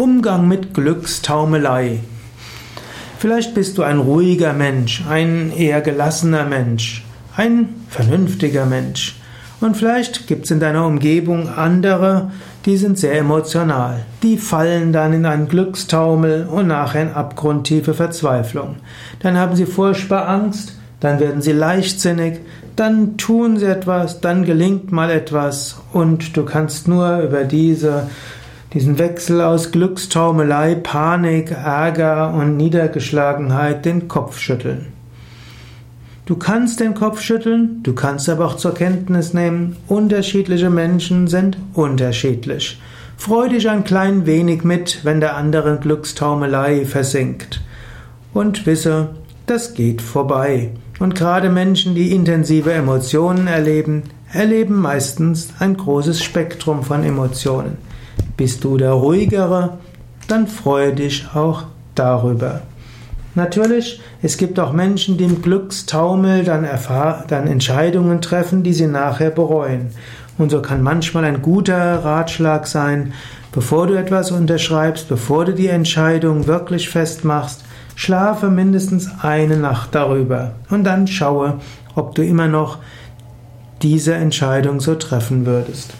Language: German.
Umgang mit Glückstaumelei. Vielleicht bist du ein ruhiger Mensch, ein eher gelassener Mensch, ein vernünftiger Mensch. Und vielleicht gibt es in deiner Umgebung andere, die sind sehr emotional. Die fallen dann in einen Glückstaumel und nachher in abgrundtiefe Verzweiflung. Dann haben sie furchtbar Angst, dann werden sie leichtsinnig, dann tun sie etwas, dann gelingt mal etwas und du kannst nur über diese diesen Wechsel aus Glückstaumelei, Panik, Ärger und Niedergeschlagenheit den Kopf schütteln. Du kannst den Kopf schütteln, du kannst aber auch zur Kenntnis nehmen, unterschiedliche Menschen sind unterschiedlich. Freu dich ein klein wenig mit, wenn der andere Glückstaumelei versinkt. Und wisse, das geht vorbei. Und gerade Menschen, die intensive Emotionen erleben, erleben meistens ein großes Spektrum von Emotionen. Bist du der ruhigere, dann freue dich auch darüber. Natürlich, es gibt auch Menschen, die im Glückstaumel dann, dann Entscheidungen treffen, die sie nachher bereuen. Und so kann manchmal ein guter Ratschlag sein, bevor du etwas unterschreibst, bevor du die Entscheidung wirklich festmachst, schlafe mindestens eine Nacht darüber und dann schaue, ob du immer noch diese Entscheidung so treffen würdest.